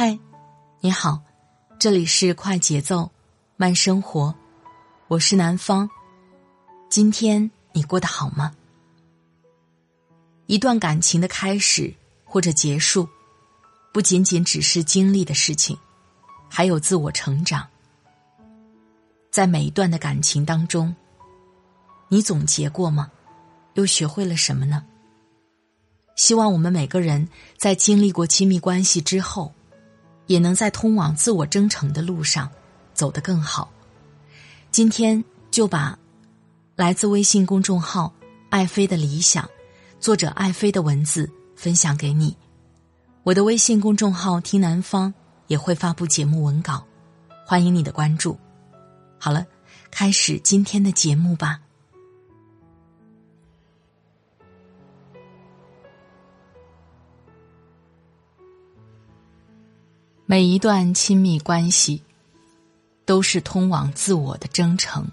嗨，你好，这里是快节奏慢生活，我是南方。今天你过得好吗？一段感情的开始或者结束，不仅仅只是经历的事情，还有自我成长。在每一段的感情当中，你总结过吗？又学会了什么呢？希望我们每个人在经历过亲密关系之后。也能在通往自我征程的路上走得更好。今天就把来自微信公众号“爱妃的理想”作者爱妃的文字分享给你。我的微信公众号“听南方”也会发布节目文稿，欢迎你的关注。好了，开始今天的节目吧。每一段亲密关系，都是通往自我的征程。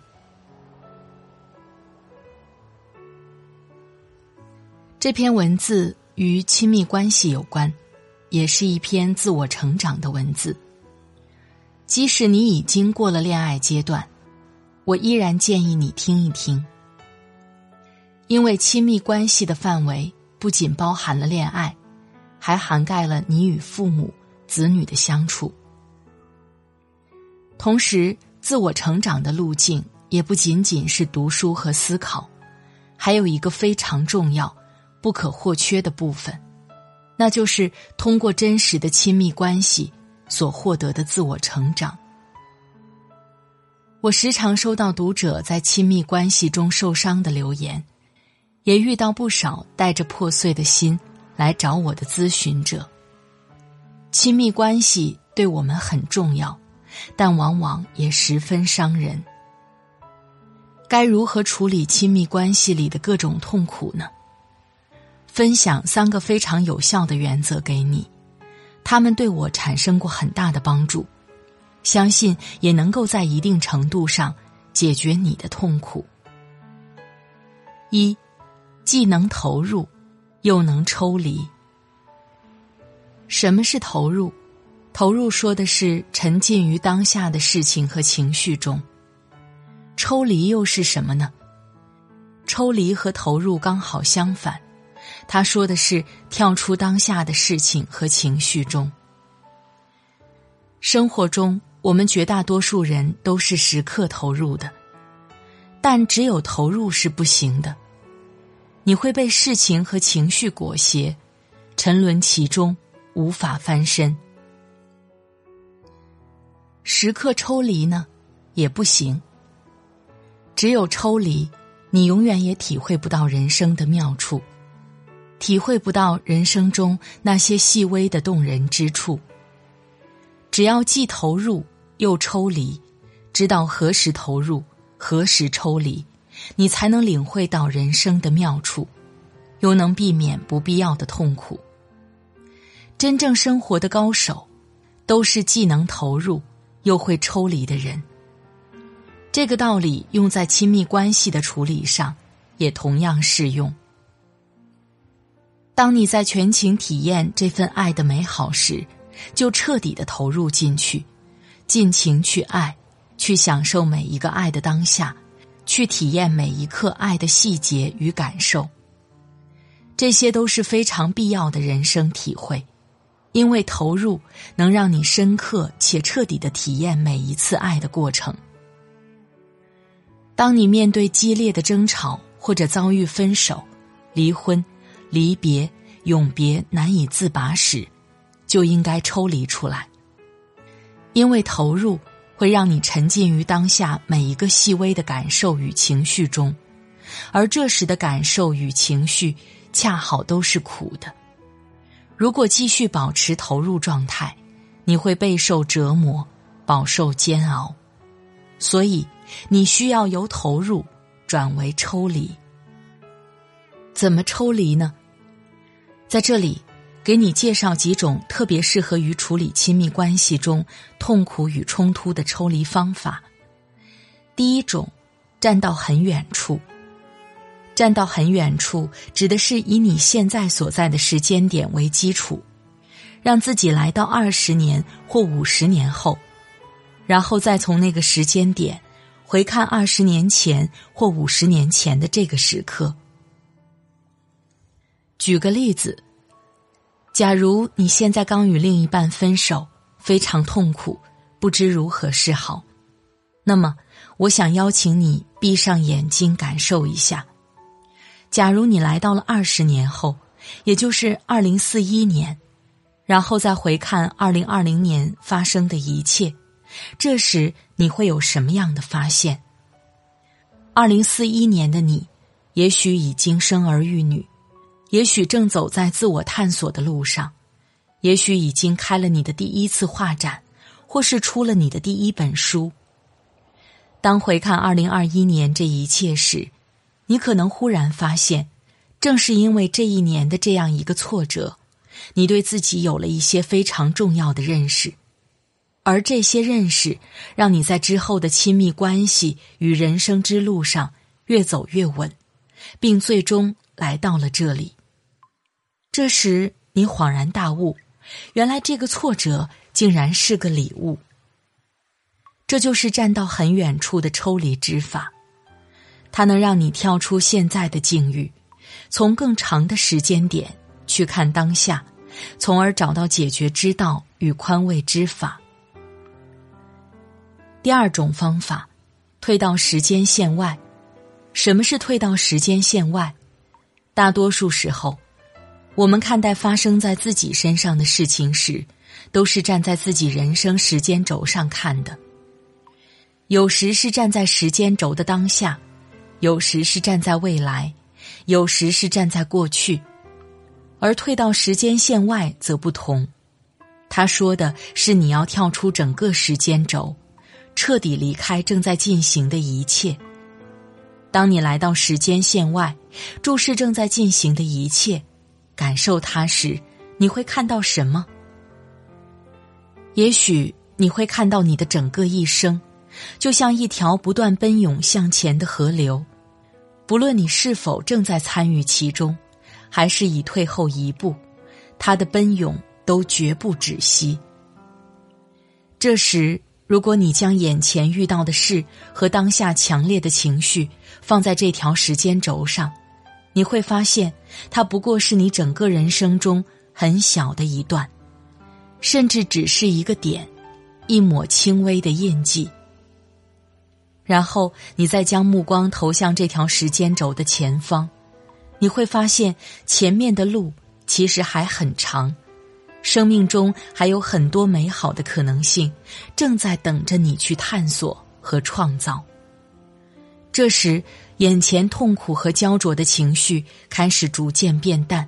这篇文字与亲密关系有关，也是一篇自我成长的文字。即使你已经过了恋爱阶段，我依然建议你听一听，因为亲密关系的范围不仅包含了恋爱，还涵盖了你与父母。子女的相处，同时，自我成长的路径也不仅仅是读书和思考，还有一个非常重要、不可或缺的部分，那就是通过真实的亲密关系所获得的自我成长。我时常收到读者在亲密关系中受伤的留言，也遇到不少带着破碎的心来找我的咨询者。亲密关系对我们很重要，但往往也十分伤人。该如何处理亲密关系里的各种痛苦呢？分享三个非常有效的原则给你，他们对我产生过很大的帮助，相信也能够在一定程度上解决你的痛苦。一，既能投入，又能抽离。什么是投入？投入说的是沉浸于当下的事情和情绪中。抽离又是什么呢？抽离和投入刚好相反，他说的是跳出当下的事情和情绪中。生活中，我们绝大多数人都是时刻投入的，但只有投入是不行的，你会被事情和情绪裹挟，沉沦其中。无法翻身，时刻抽离呢，也不行。只有抽离，你永远也体会不到人生的妙处，体会不到人生中那些细微的动人之处。只要既投入又抽离，知道何时投入，何时抽离，你才能领会到人生的妙处，又能避免不必要的痛苦。真正生活的高手，都是既能投入又会抽离的人。这个道理用在亲密关系的处理上，也同样适用。当你在全情体验这份爱的美好时，就彻底的投入进去，尽情去爱，去享受每一个爱的当下，去体验每一刻爱的细节与感受。这些都是非常必要的人生体会。因为投入能让你深刻且彻底的体验每一次爱的过程。当你面对激烈的争吵或者遭遇分手、离婚、离别、永别难以自拔时，就应该抽离出来。因为投入会让你沉浸于当下每一个细微的感受与情绪中，而这时的感受与情绪恰好都是苦的。如果继续保持投入状态，你会备受折磨，饱受煎熬。所以，你需要由投入转为抽离。怎么抽离呢？在这里，给你介绍几种特别适合于处理亲密关系中痛苦与冲突的抽离方法。第一种，站到很远处。站到很远处，指的是以你现在所在的时间点为基础，让自己来到二十年或五十年后，然后再从那个时间点回看二十年前或五十年前的这个时刻。举个例子，假如你现在刚与另一半分手，非常痛苦，不知如何是好，那么我想邀请你闭上眼睛，感受一下。假如你来到了二十年后，也就是二零四一年，然后再回看二零二零年发生的一切，这时你会有什么样的发现？二零四一年的你，也许已经生儿育女。也许正走在自我探索的路上，也许已经开了你的第一次画展，或是出了你的第一本书。当回看二零二一年这一切时，你可能忽然发现，正是因为这一年的这样一个挫折，你对自己有了一些非常重要的认识，而这些认识让你在之后的亲密关系与人生之路上越走越稳，并最终来到了这里。这时，你恍然大悟，原来这个挫折竟然是个礼物。这就是站到很远处的抽离之法，它能让你跳出现在的境遇，从更长的时间点去看当下，从而找到解决之道与宽慰之法。第二种方法，退到时间线外。什么是退到时间线外？大多数时候。我们看待发生在自己身上的事情时，都是站在自己人生时间轴上看的。有时是站在时间轴的当下，有时是站在未来，有时是站在过去。而退到时间线外则不同，他说的是你要跳出整个时间轴，彻底离开正在进行的一切。当你来到时间线外，注视正在进行的一切。感受它时，你会看到什么？也许你会看到你的整个一生，就像一条不断奔涌向前的河流，不论你是否正在参与其中，还是已退后一步，它的奔涌都绝不止息。这时，如果你将眼前遇到的事和当下强烈的情绪放在这条时间轴上。你会发现，它不过是你整个人生中很小的一段，甚至只是一个点，一抹轻微的印记。然后，你再将目光投向这条时间轴的前方，你会发现前面的路其实还很长，生命中还有很多美好的可能性正在等着你去探索和创造。这时。眼前痛苦和焦灼的情绪开始逐渐变淡，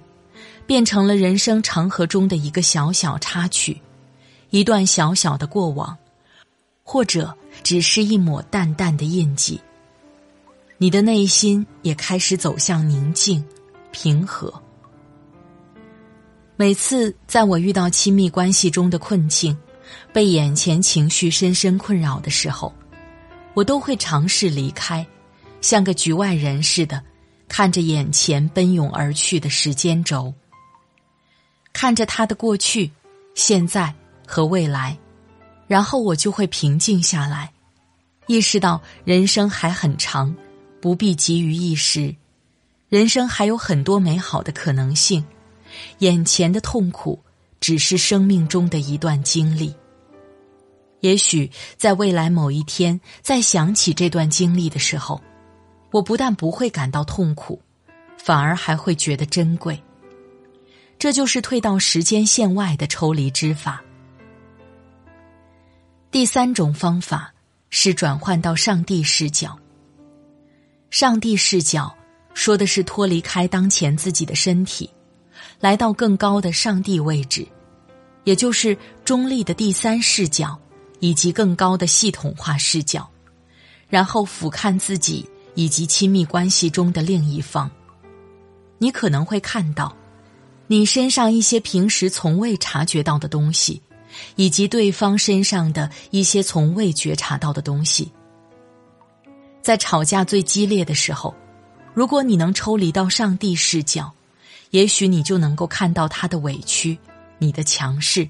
变成了人生长河中的一个小小插曲，一段小小的过往，或者只是一抹淡淡的印记。你的内心也开始走向宁静、平和。每次在我遇到亲密关系中的困境，被眼前情绪深深困扰的时候，我都会尝试离开。像个局外人似的，看着眼前奔涌而去的时间轴，看着他的过去、现在和未来，然后我就会平静下来，意识到人生还很长，不必急于一时，人生还有很多美好的可能性，眼前的痛苦只是生命中的一段经历。也许在未来某一天，再想起这段经历的时候。我不但不会感到痛苦，反而还会觉得珍贵。这就是退到时间线外的抽离之法。第三种方法是转换到上帝视角。上帝视角说的是脱离开当前自己的身体，来到更高的上帝位置，也就是中立的第三视角，以及更高的系统化视角，然后俯瞰自己以及亲密关系中的另一方。你可能会看到，你身上一些平时从未察觉到的东西，以及对方身上的一些从未觉察到的东西。在吵架最激烈的时候，如果你能抽离到上帝视角，也许你就能够看到他的委屈，你的强势，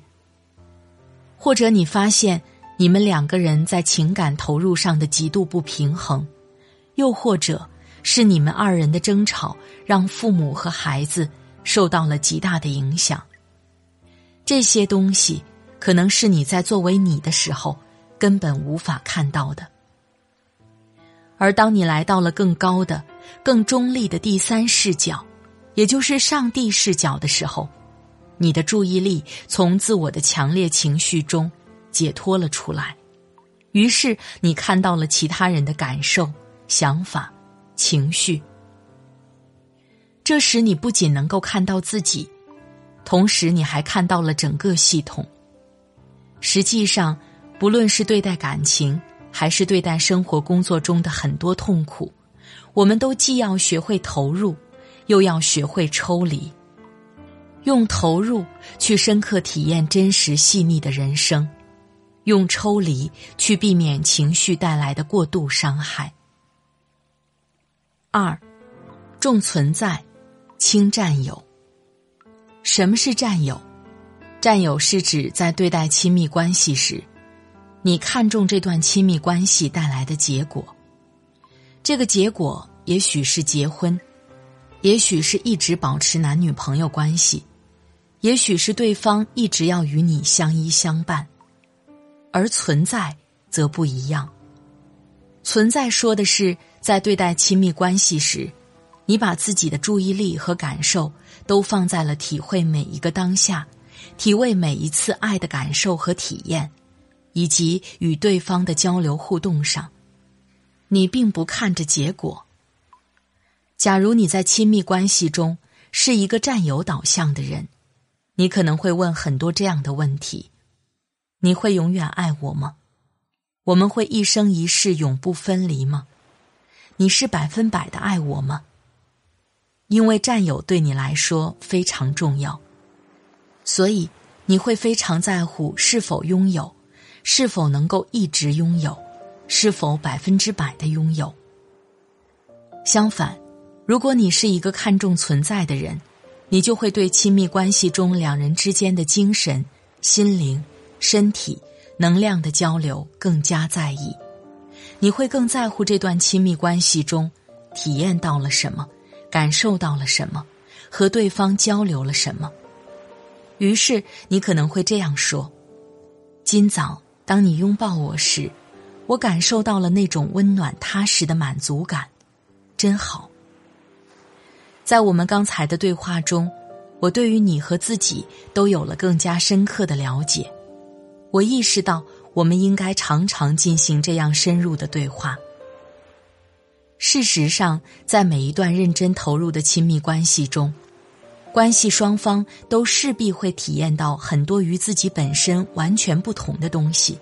或者你发现你们两个人在情感投入上的极度不平衡，又或者。是你们二人的争吵让父母和孩子受到了极大的影响。这些东西可能是你在作为你的时候根本无法看到的。而当你来到了更高的、更中立的第三视角，也就是上帝视角的时候，你的注意力从自我的强烈情绪中解脱了出来，于是你看到了其他人的感受、想法。情绪。这时，你不仅能够看到自己，同时你还看到了整个系统。实际上，不论是对待感情，还是对待生活工作中的很多痛苦，我们都既要学会投入，又要学会抽离，用投入去深刻体验真实细腻的人生，用抽离去避免情绪带来的过度伤害。二，重存在，轻占有。什么是占有？占有是指在对待亲密关系时，你看重这段亲密关系带来的结果。这个结果也许是结婚，也许是一直保持男女朋友关系，也许是对方一直要与你相依相伴。而存在则不一样。存在说的是。在对待亲密关系时，你把自己的注意力和感受都放在了体会每一个当下，体味每一次爱的感受和体验，以及与对方的交流互动上。你并不看着结果。假如你在亲密关系中是一个占有导向的人，你可能会问很多这样的问题：你会永远爱我吗？我们会一生一世永不分离吗？你是百分百的爱我吗？因为占有对你来说非常重要，所以你会非常在乎是否拥有，是否能够一直拥有，是否百分之百的拥有。相反，如果你是一个看重存在的人，你就会对亲密关系中两人之间的精神、心灵、身体、能量的交流更加在意。你会更在乎这段亲密关系中体验到了什么，感受到了什么，和对方交流了什么。于是你可能会这样说：“今早当你拥抱我时，我感受到了那种温暖踏实的满足感，真好。”在我们刚才的对话中，我对于你和自己都有了更加深刻的了解。我意识到。我们应该常常进行这样深入的对话。事实上，在每一段认真投入的亲密关系中，关系双方都势必会体验到很多与自己本身完全不同的东西，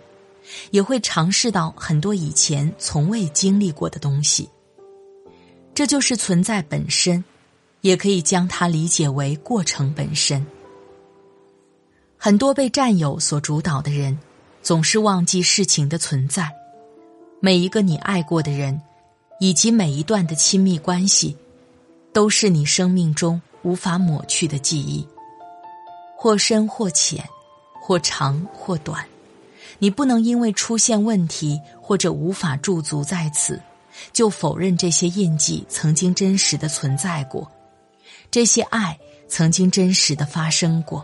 也会尝试到很多以前从未经历过的东西。这就是存在本身，也可以将它理解为过程本身。很多被占有所主导的人。总是忘记事情的存在，每一个你爱过的人，以及每一段的亲密关系，都是你生命中无法抹去的记忆，或深或浅，或长或短。你不能因为出现问题或者无法驻足在此，就否认这些印记曾经真实的存在过，这些爱曾经真实的发生过。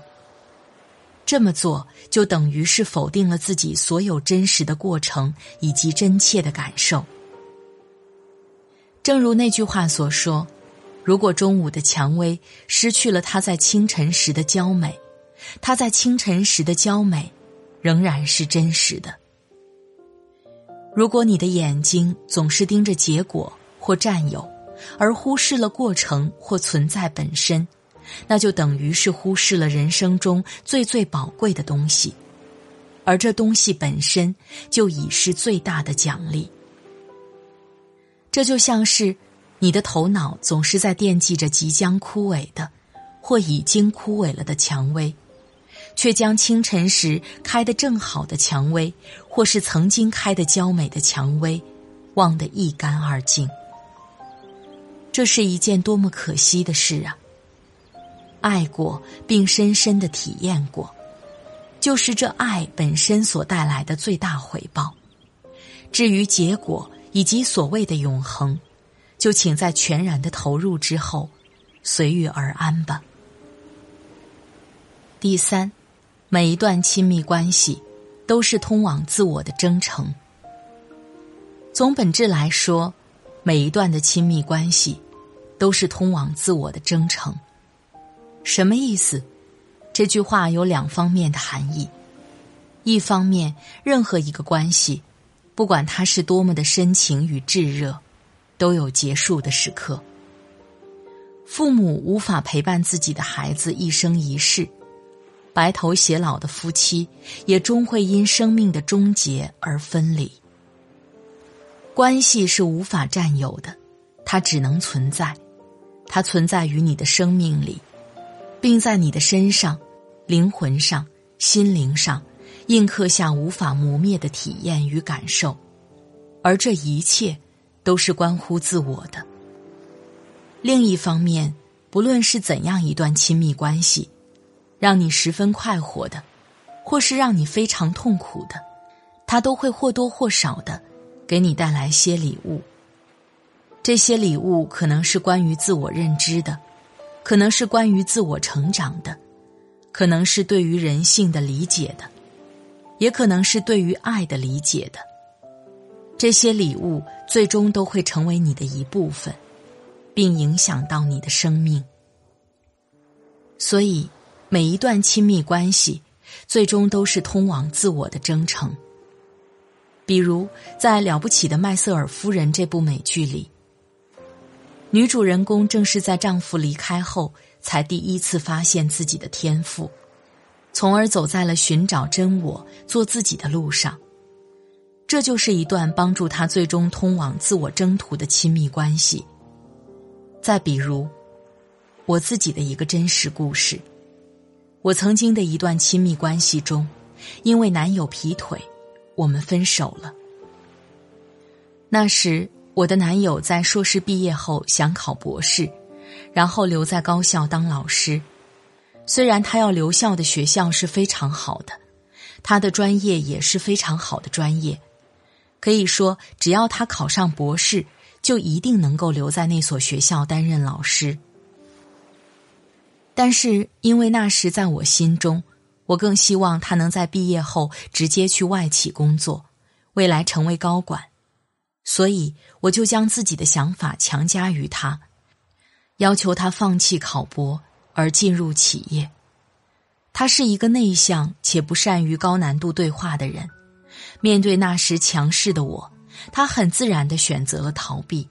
这么做就等于是否定了自己所有真实的过程以及真切的感受。正如那句话所说：“如果中午的蔷薇失去了它在清晨时的娇美，它在清晨时的娇美仍然是真实的。如果你的眼睛总是盯着结果或占有，而忽视了过程或存在本身，那就等于是忽视了人生中最最宝贵的东西，而这东西本身就已是最大的奖励。这就像是你的头脑总是在惦记着即将枯萎的或已经枯萎了的蔷薇，却将清晨时开得正好的蔷薇，或是曾经开得娇美的蔷薇，忘得一干二净。这是一件多么可惜的事啊！爱过并深深的体验过，就是这爱本身所带来的最大回报。至于结果以及所谓的永恒，就请在全然的投入之后，随遇而安吧。第三，每一段亲密关系都是通往自我的征程。从本质来说。每一段的亲密关系，都是通往自我的征程。什么意思？这句话有两方面的含义。一方面，任何一个关系，不管它是多么的深情与炙热，都有结束的时刻。父母无法陪伴自己的孩子一生一世，白头偕老的夫妻，也终会因生命的终结而分离。关系是无法占有的，它只能存在，它存在于你的生命里，并在你的身上、灵魂上、心灵上印刻下无法磨灭的体验与感受，而这一切都是关乎自我的。另一方面，不论是怎样一段亲密关系，让你十分快活的，或是让你非常痛苦的，它都会或多或少的。给你带来些礼物。这些礼物可能是关于自我认知的，可能是关于自我成长的，可能是对于人性的理解的，也可能是对于爱的理解的。这些礼物最终都会成为你的一部分，并影响到你的生命。所以，每一段亲密关系，最终都是通往自我的征程。比如，在《了不起的麦瑟尔夫人》这部美剧里，女主人公正是在丈夫离开后，才第一次发现自己的天赋，从而走在了寻找真我、做自己的路上。这就是一段帮助她最终通往自我征途的亲密关系。再比如，我自己的一个真实故事：我曾经的一段亲密关系中，因为男友劈腿。我们分手了。那时，我的男友在硕士毕业后想考博士，然后留在高校当老师。虽然他要留校的学校是非常好的，他的专业也是非常好的专业，可以说只要他考上博士，就一定能够留在那所学校担任老师。但是，因为那时在我心中。我更希望他能在毕业后直接去外企工作，未来成为高管，所以我就将自己的想法强加于他，要求他放弃考博而进入企业。他是一个内向且不善于高难度对话的人，面对那时强势的我，他很自然的选择了逃避，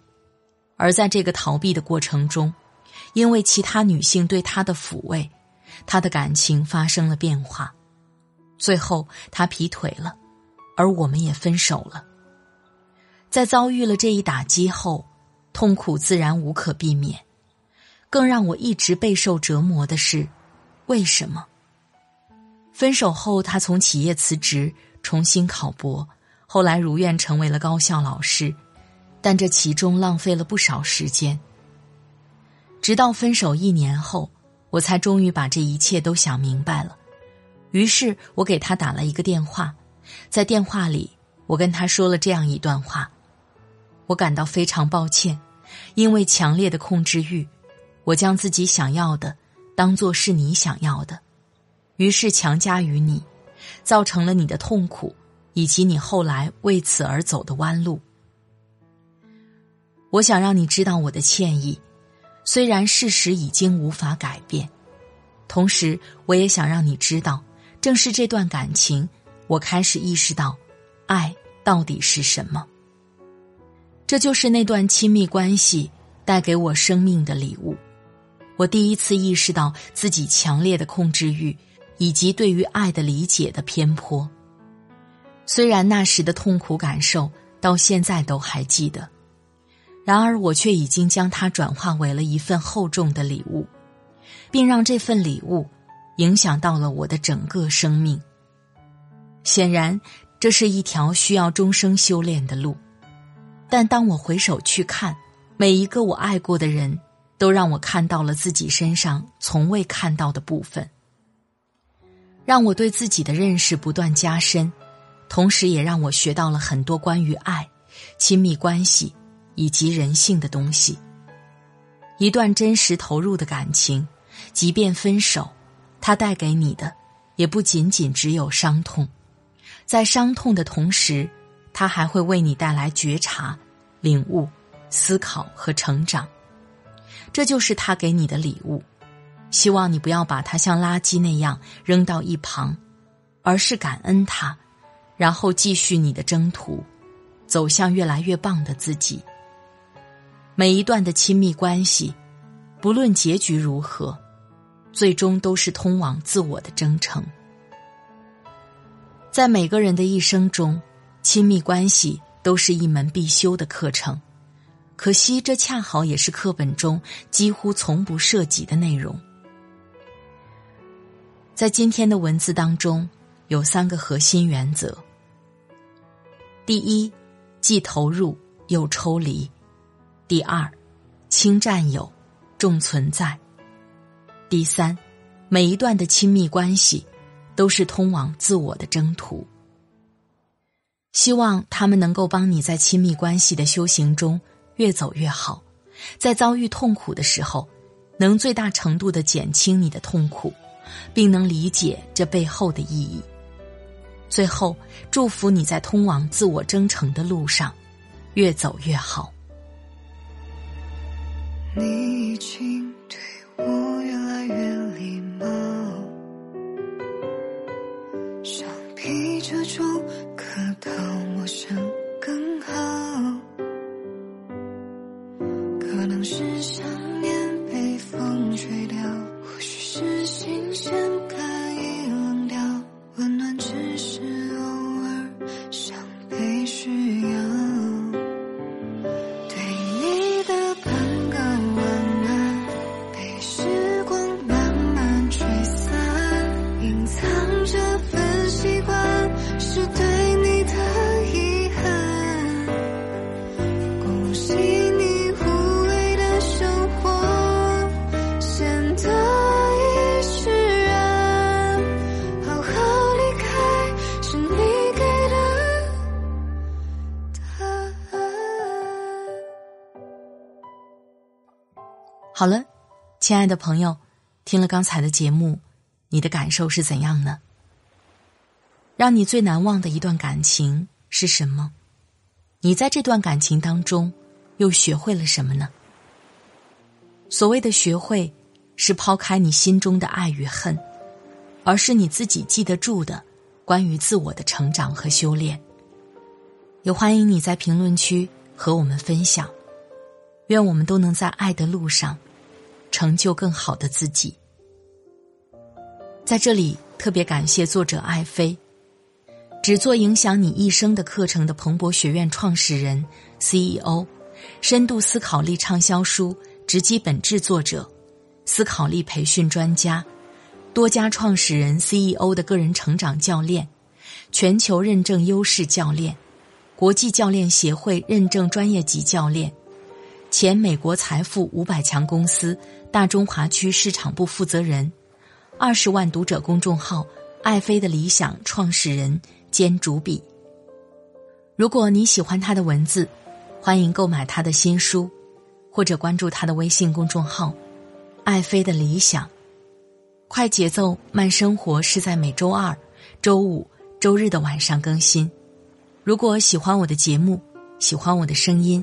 而在这个逃避的过程中，因为其他女性对他的抚慰。他的感情发生了变化，最后他劈腿了，而我们也分手了。在遭遇了这一打击后，痛苦自然无可避免。更让我一直备受折磨的是，为什么？分手后，他从企业辞职，重新考博，后来如愿成为了高校老师，但这其中浪费了不少时间。直到分手一年后。我才终于把这一切都想明白了，于是我给他打了一个电话，在电话里，我跟他说了这样一段话：我感到非常抱歉，因为强烈的控制欲，我将自己想要的当做是你想要的，于是强加于你，造成了你的痛苦以及你后来为此而走的弯路。我想让你知道我的歉意。虽然事实已经无法改变，同时我也想让你知道，正是这段感情，我开始意识到，爱到底是什么。这就是那段亲密关系带给我生命的礼物。我第一次意识到自己强烈的控制欲，以及对于爱的理解的偏颇。虽然那时的痛苦感受到现在都还记得，然而我却已经将它转化为了一份厚重的礼物，并让这份礼物影响到了我的整个生命。显然，这是一条需要终生修炼的路。但当我回首去看，每一个我爱过的人。都让我看到了自己身上从未看到的部分，让我对自己的认识不断加深，同时也让我学到了很多关于爱、亲密关系以及人性的东西。一段真实投入的感情，即便分手，它带给你的也不仅仅只有伤痛，在伤痛的同时，它还会为你带来觉察、领悟、思考和成长。这就是他给你的礼物，希望你不要把它像垃圾那样扔到一旁，而是感恩它，然后继续你的征途，走向越来越棒的自己。每一段的亲密关系，不论结局如何，最终都是通往自我的征程。在每个人的一生中，亲密关系都是一门必修的课程。可惜，这恰好也是课本中几乎从不涉及的内容。在今天的文字当中，有三个核心原则：第一，既投入又抽离；第二，轻占有，重存在；第三，每一段的亲密关系都是通往自我的征途。希望他们能够帮你在亲密关系的修行中。越走越好，在遭遇痛苦的时候，能最大程度的减轻你的痛苦，并能理解这背后的意义。最后，祝福你在通往自我征程的路上，越走越好。你已经对我越来越礼貌，相比这种亲爱的朋友，听了刚才的节目，你的感受是怎样呢？让你最难忘的一段感情是什么？你在这段感情当中又学会了什么呢？所谓的学会，是抛开你心中的爱与恨，而是你自己记得住的关于自我的成长和修炼。也欢迎你在评论区和我们分享。愿我们都能在爱的路上。成就更好的自己。在这里，特别感谢作者爱妃，只做影响你一生的课程的蓬勃学院创始人、CEO，深度思考力畅销书直击本质作者，思考力培训专家，多家创始人 CEO 的个人成长教练，全球认证优势教练，国际教练协会认证专业级教练。前美国财富五百强公司大中华区市场部负责人，二十万读者公众号“爱妃的理想”创始人兼主笔。如果你喜欢他的文字，欢迎购买他的新书，或者关注他的微信公众号“爱妃的理想”。快节奏慢生活是在每周二、周五、周日的晚上更新。如果喜欢我的节目，喜欢我的声音。